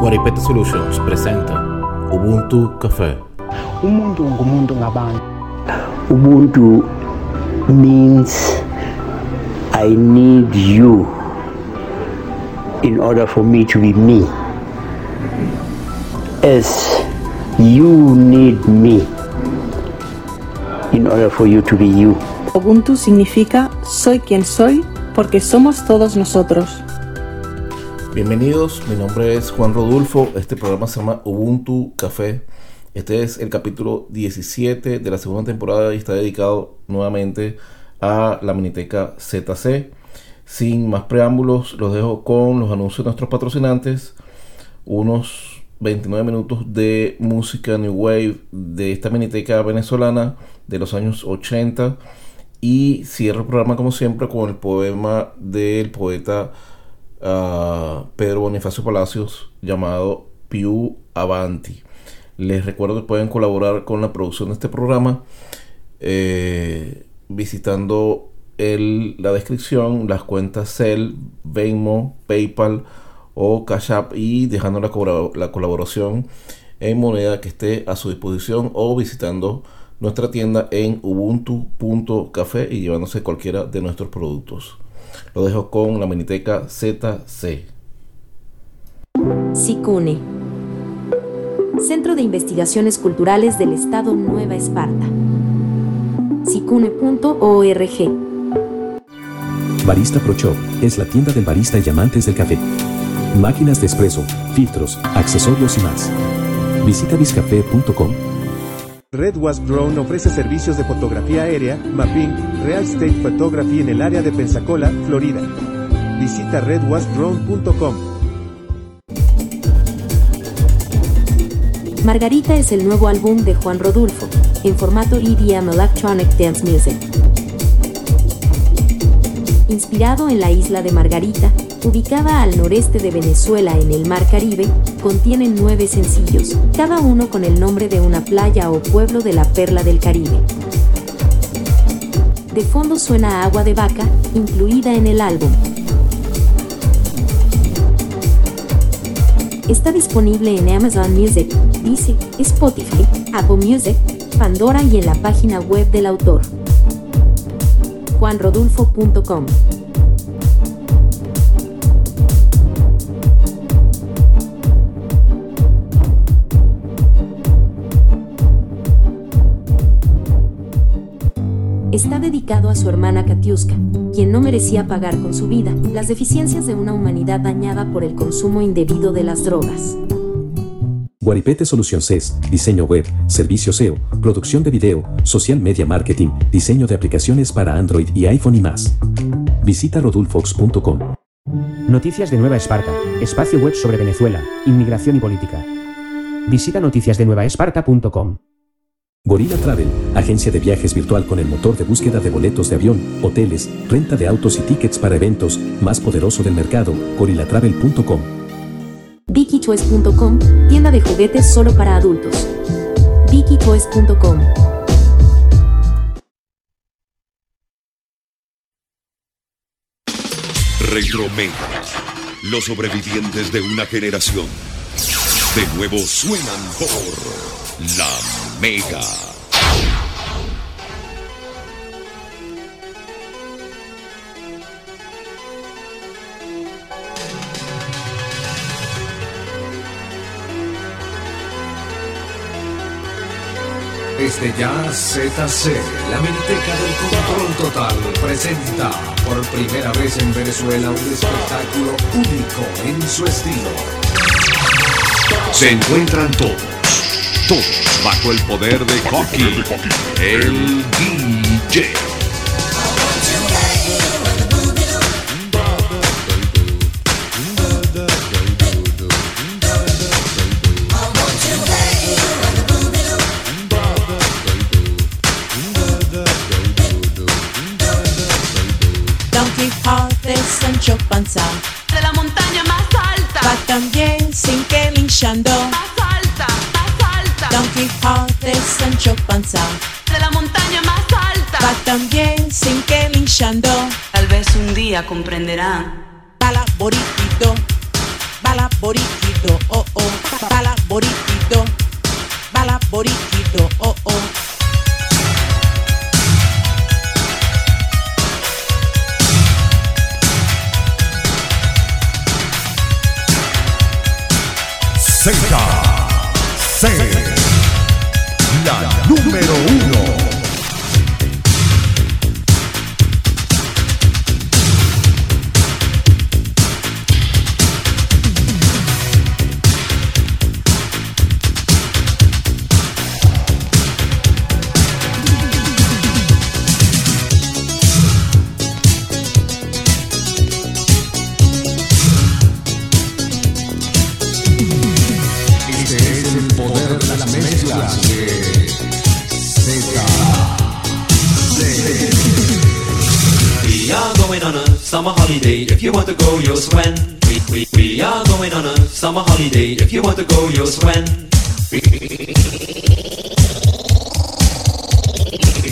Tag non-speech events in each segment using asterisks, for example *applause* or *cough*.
Guaripete Solutions presenta Ubuntu Café. umuntu ngumuntu ngabantu. Ubuntu means i need you in order for me to be me. As you need me in order for you to be you Ubuntu significa soy quien soy porque somos todos nosotros. Bienvenidos, mi nombre es Juan Rodulfo. Este programa se llama Ubuntu Café. Este es el capítulo 17 de la segunda temporada y está dedicado nuevamente a la Miniteca ZC. Sin más preámbulos, los dejo con los anuncios de nuestros patrocinantes. Unos 29 minutos de música New Wave de esta Miniteca venezolana de los años 80. Y cierro el programa como siempre con el poema del poeta uh, Pedro Bonifacio Palacios llamado Piu Avanti. Les recuerdo que pueden colaborar con la producción de este programa eh, visitando la descripción, las cuentas Cell, Venmo, PayPal o Cash App y dejando la, la colaboración en moneda que esté a su disposición o visitando nuestra tienda en ubuntu.café y llevándose cualquiera de nuestros productos. Lo dejo con la Miniteca ZC. SICUNE, Centro de Investigaciones Culturales del Estado Nueva Esparta. sicune.org. Barista Pro Shop es la tienda del barista y amantes del café. Máquinas de espresso, filtros, accesorios y más. Visita biscafé.com. Red Wasp Drone ofrece servicios de fotografía aérea, mapping, real estate photography en el área de Pensacola, Florida. Visita redwaspdrone.com. Margarita es el nuevo álbum de Juan Rodulfo, en formato EDM Electronic Dance Music. Inspirado en la isla de Margarita, ubicada al noreste de Venezuela en el Mar Caribe, contiene nueve sencillos, cada uno con el nombre de una playa o pueblo de la perla del Caribe. De fondo suena Agua de Vaca, incluida en el álbum. Está disponible en Amazon Music, Deezer, Spotify, Apple Music, Pandora y en la página web del autor. juanrodulfo.com a su hermana Katiuska, quien no merecía pagar con su vida las deficiencias de una humanidad dañada por el consumo indebido de las drogas. Guaripete Solución CES, diseño web, servicio SEO, producción de video, social media marketing, diseño de aplicaciones para Android y iPhone y más. Visita rodulfox.com. Noticias de Nueva Esparta, espacio web sobre Venezuela, inmigración y política. Visita noticiasdenuevaesparta.com. Gorilla Travel, agencia de viajes virtual con el motor de búsqueda de boletos de avión, hoteles, renta de autos y tickets para eventos, más poderoso del mercado, gorillatravel.com. VickyToys.com, tienda de juguetes solo para adultos. VickyToys.com. Retromega. Los sobrevivientes de una generación. De nuevo suenan por la Mega. Desde ya ZC, la Miniteca del Control Total presenta por primera vez en Venezuela un espectáculo único en su estilo. Se encuentran todos, todos bajo el poder de Coqui, el DJ. Don Quijote, Sancho Panza, de la montaña más alta, va también sin que linchando. Panza, de la montaña más alta. Va también sin que linchando. Tal vez un día comprenderán. Bala boriquito, bala boriquito, oh oh. Bala boriquito, bala boriquito, oh oh. Z, C, número uno. If you want to go, you'll swim. We, we, we are going on a summer holiday. If you want to go, you'll swim.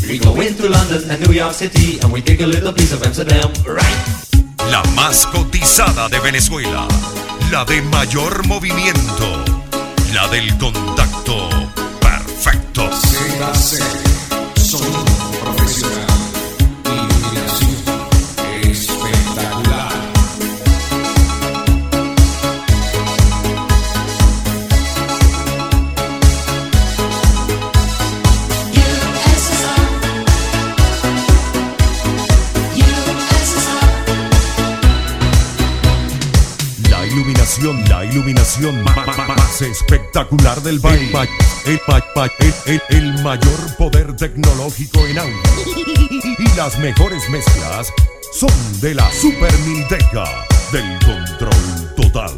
We, go into London and New York City and we take a little piece of Amsterdam, right? La más cotizada de Venezuela. La de mayor movimiento. La del contacto perfecto. ZC, espectacular del baile. El, el- el- el mayor poder tecnológico en audio. *laughs* Y las mejores mezclas son de la Super Minteca del control total.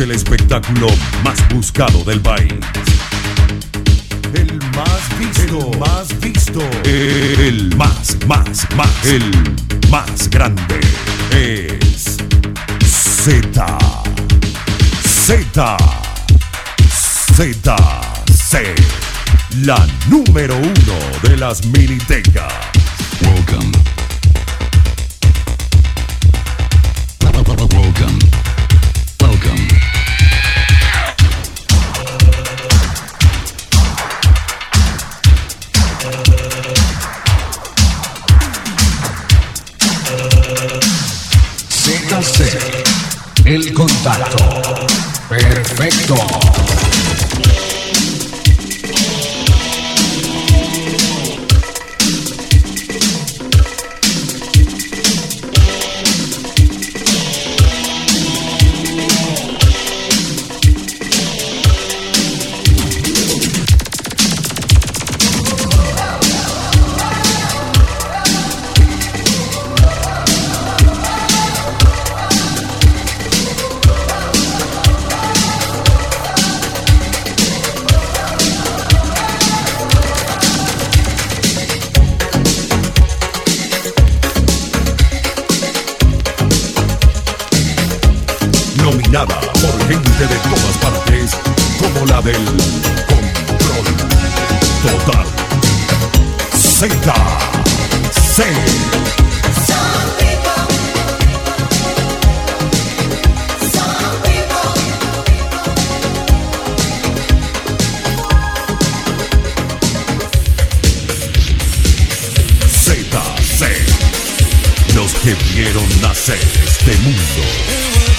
Es el espectáculo más buscado del país. El más visto, el más visto, el más, más, más, el más grande es Z, Z, Z, C, la número uno de las minitecas. Welcome. El contacto perfecto. Gente de todas partes, como la del control total. Z, C. Que vieron nacer este mundo.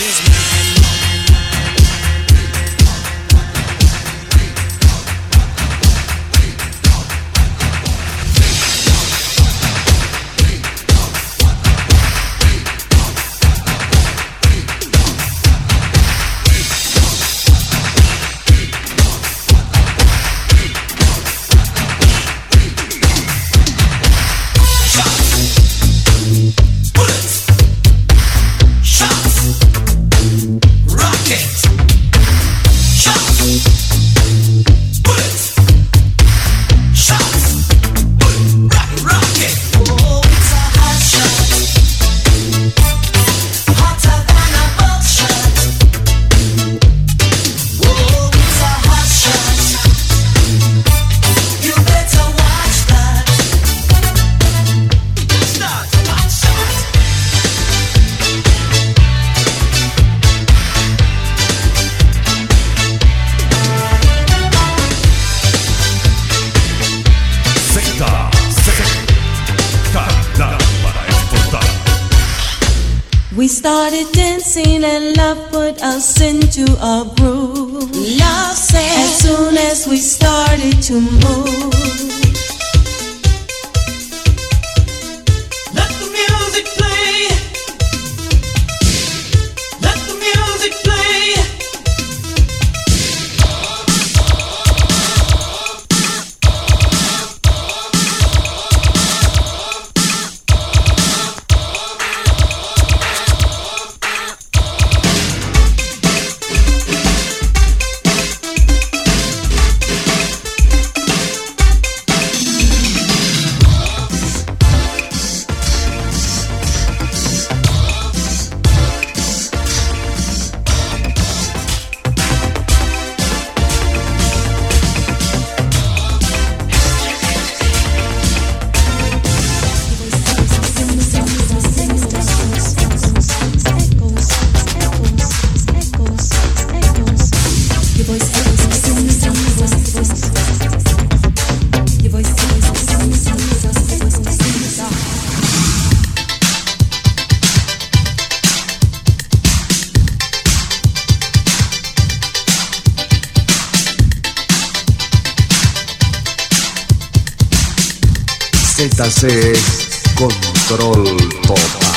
ZC es control total.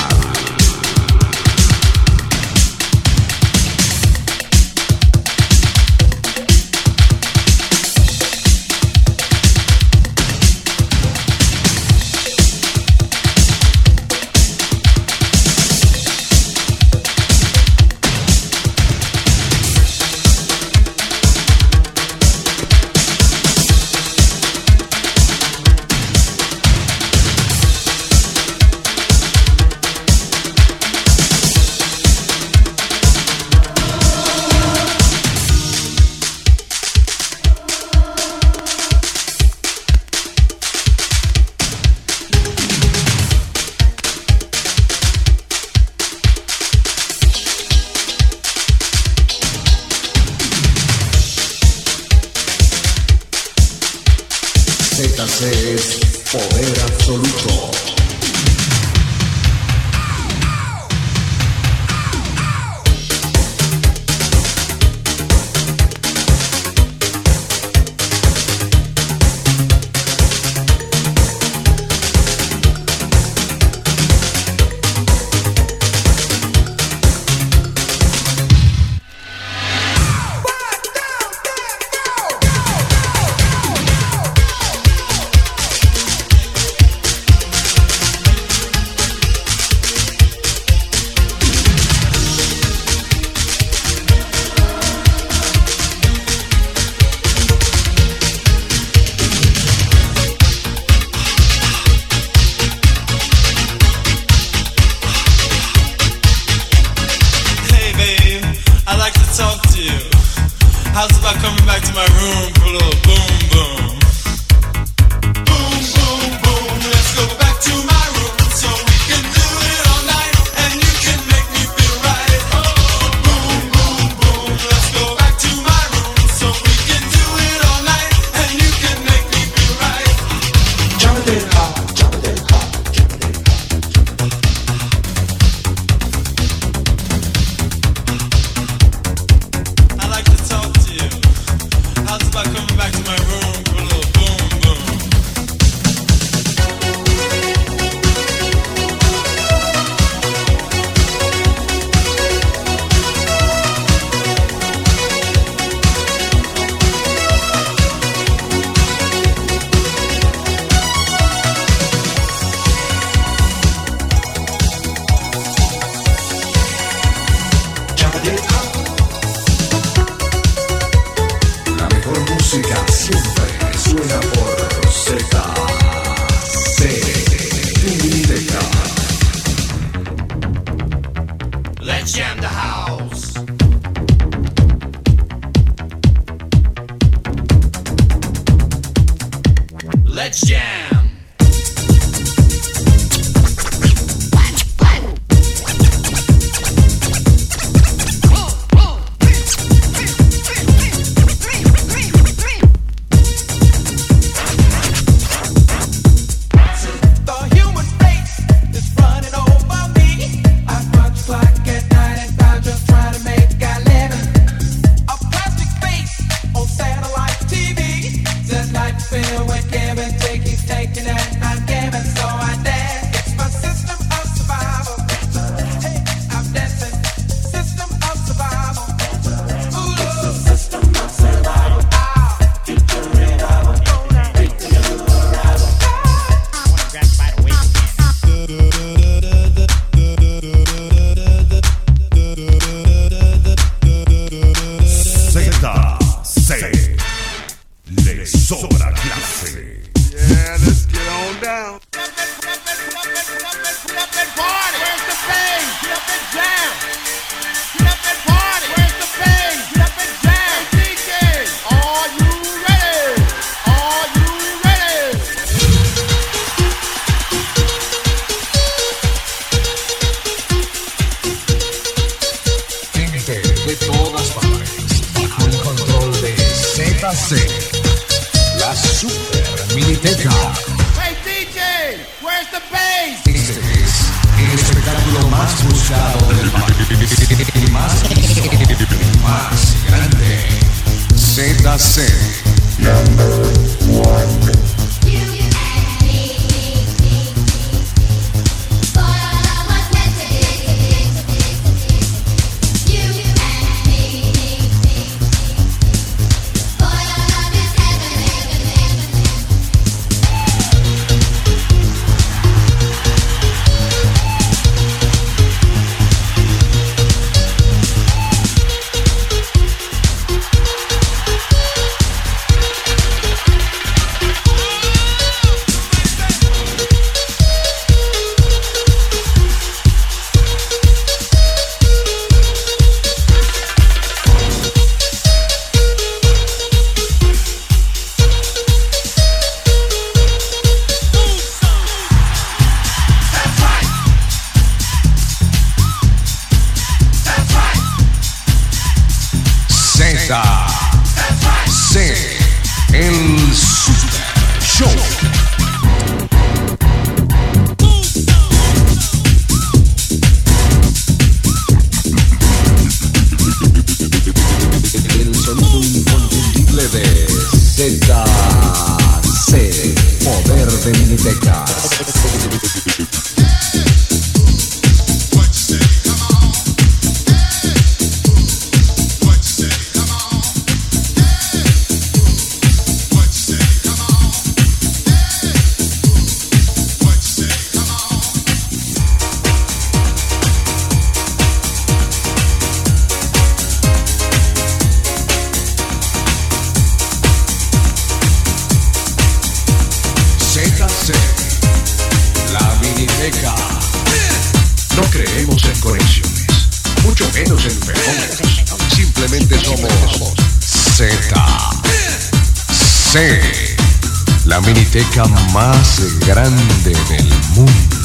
Es poder absoluto. Let's jam. Miniteca más grande del mundo.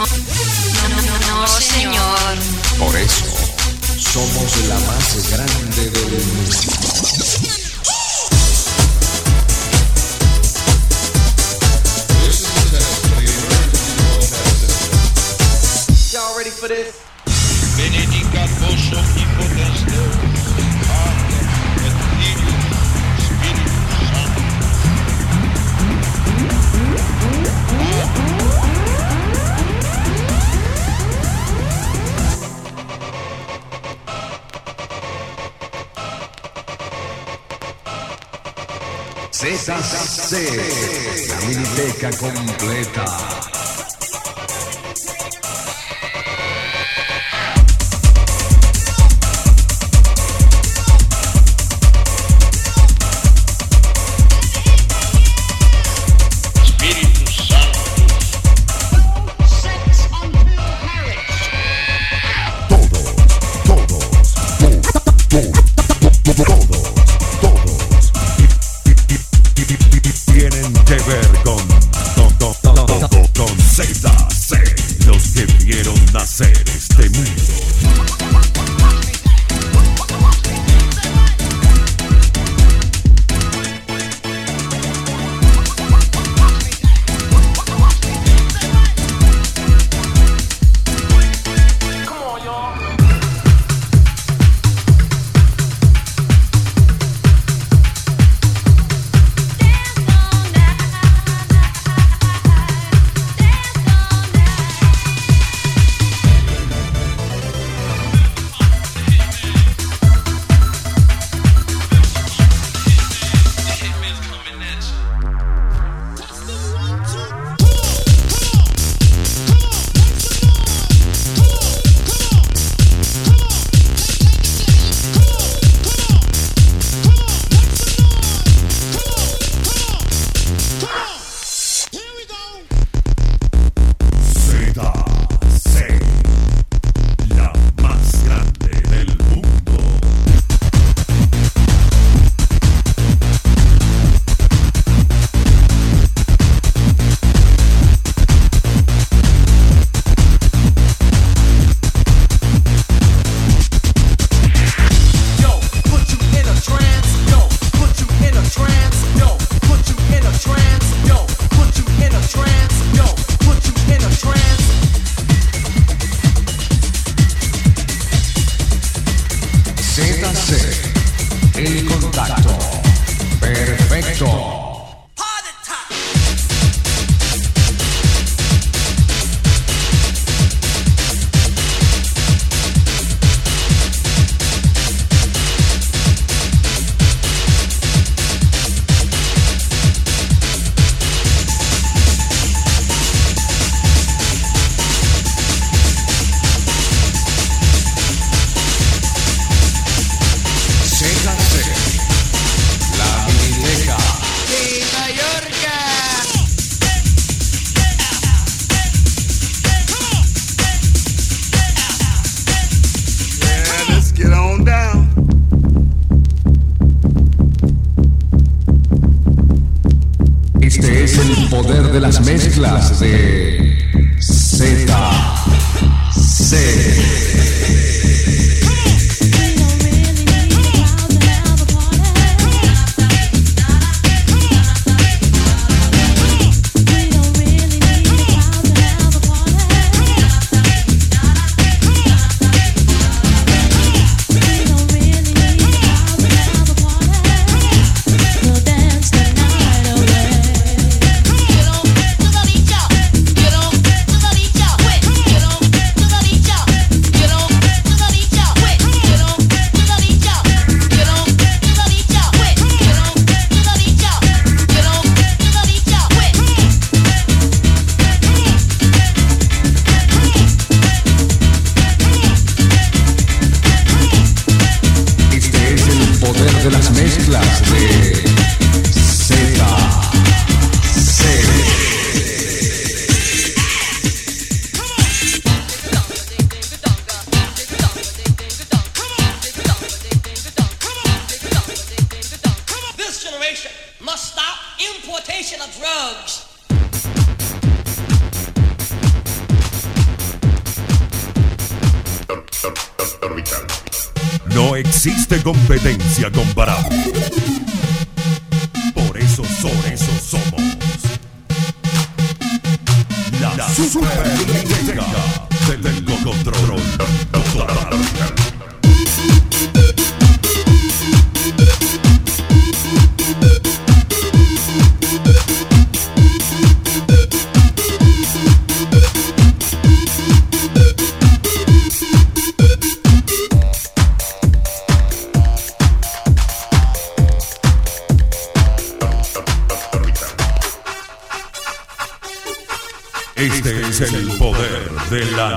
no, no, no, señor. Por eso, somos la más grande del mundo. Benedica Bosho La minipeca completa.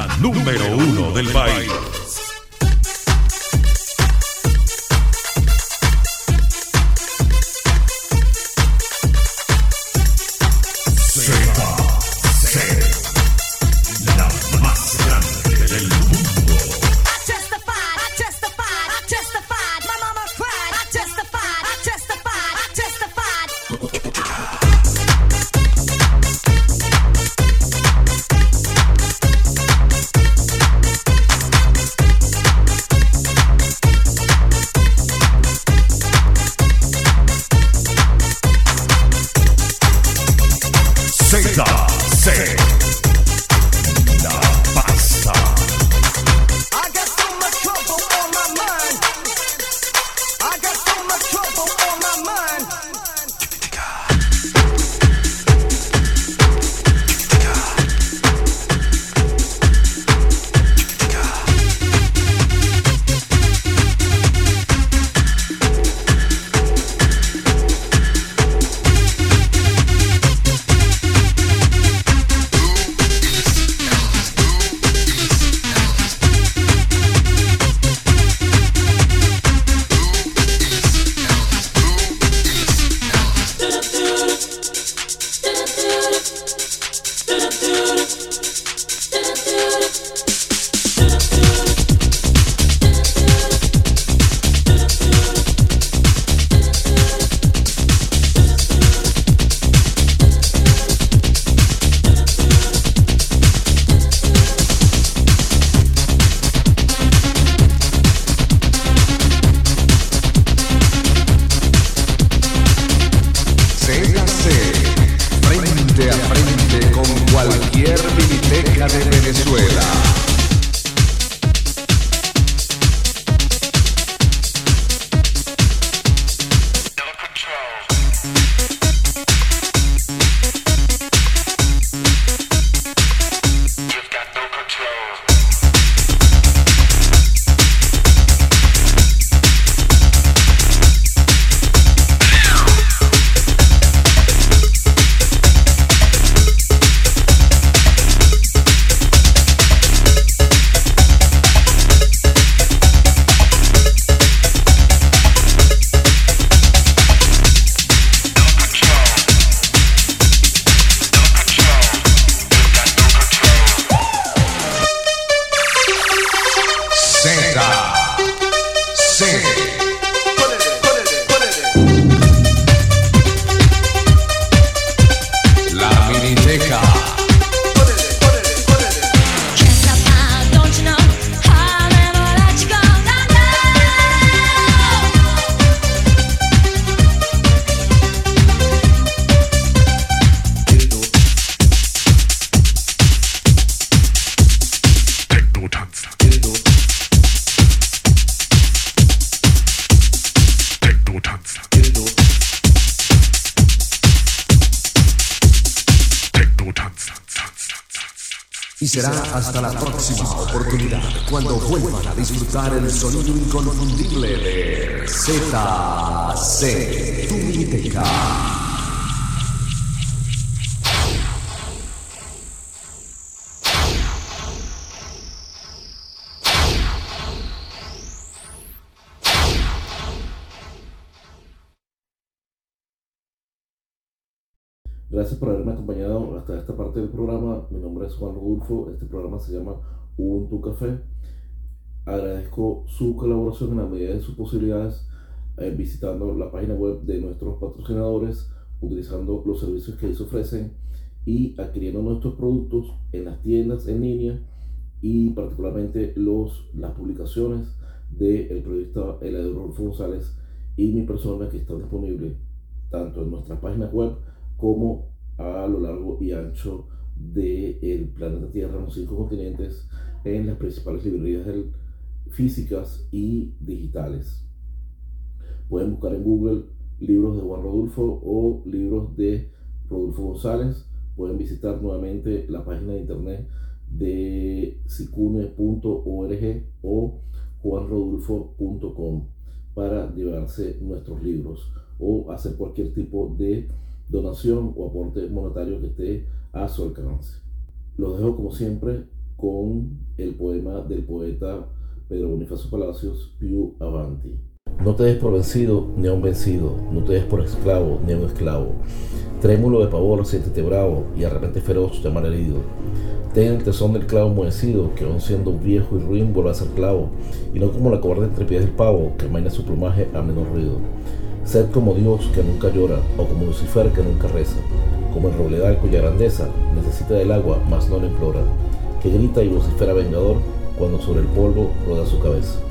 De la de Venezuela. Hasta la próxima oportunidad cuando vuelvan a disfrutar el sonido inconfundible de ZC, tu Gracias por haberme acompañado hasta esta parte del programa. Mi nombre es Juan Rodulfo. Este programa se llama Ubuntu Café. Agradezco su colaboración en la medida de sus posibilidades eh, visitando la página web de nuestros patrocinadores, utilizando los servicios que ellos ofrecen y adquiriendo nuestros productos en las tiendas en línea y particularmente los, las publicaciones del periodista Eladio Rodolfo González y mi persona que está disponible tanto en nuestras páginas web como a lo largo y ancho del planeta Tierra, en los cinco continentes, en las principales librerías del- físicas y digitales. Pueden buscar en Google libros de Juan Rodolfo o libros de Rodolfo González. Pueden visitar nuevamente la página de internet de sicune.org o juanrodulfo.com para llevarse nuestros libros o hacer cualquier tipo de donación o aporte monetario que esté a su alcance. Los dejo como siempre con el poema del poeta Pedro Bonifacio Palacios, Più Avanti. No te des por vencido ni a un vencido, no te des por esclavo ni a un esclavo. Trémulo de pavor, siéntete bravo y de repente feroz llamar herido. Ten el tesón del clavo enmohecido, que aun siendo viejo y ruin vuelve a ser clavo, y no como la cobarde entre pies del pavo, que amaina su plumaje a menor ruido. Sed como Dios que nunca llora, o como Lucifer que nunca reza, como el robledal cuya grandeza necesita del agua, mas no la implora, que grita y vocifera vengador cuando sobre el polvo roda su cabeza.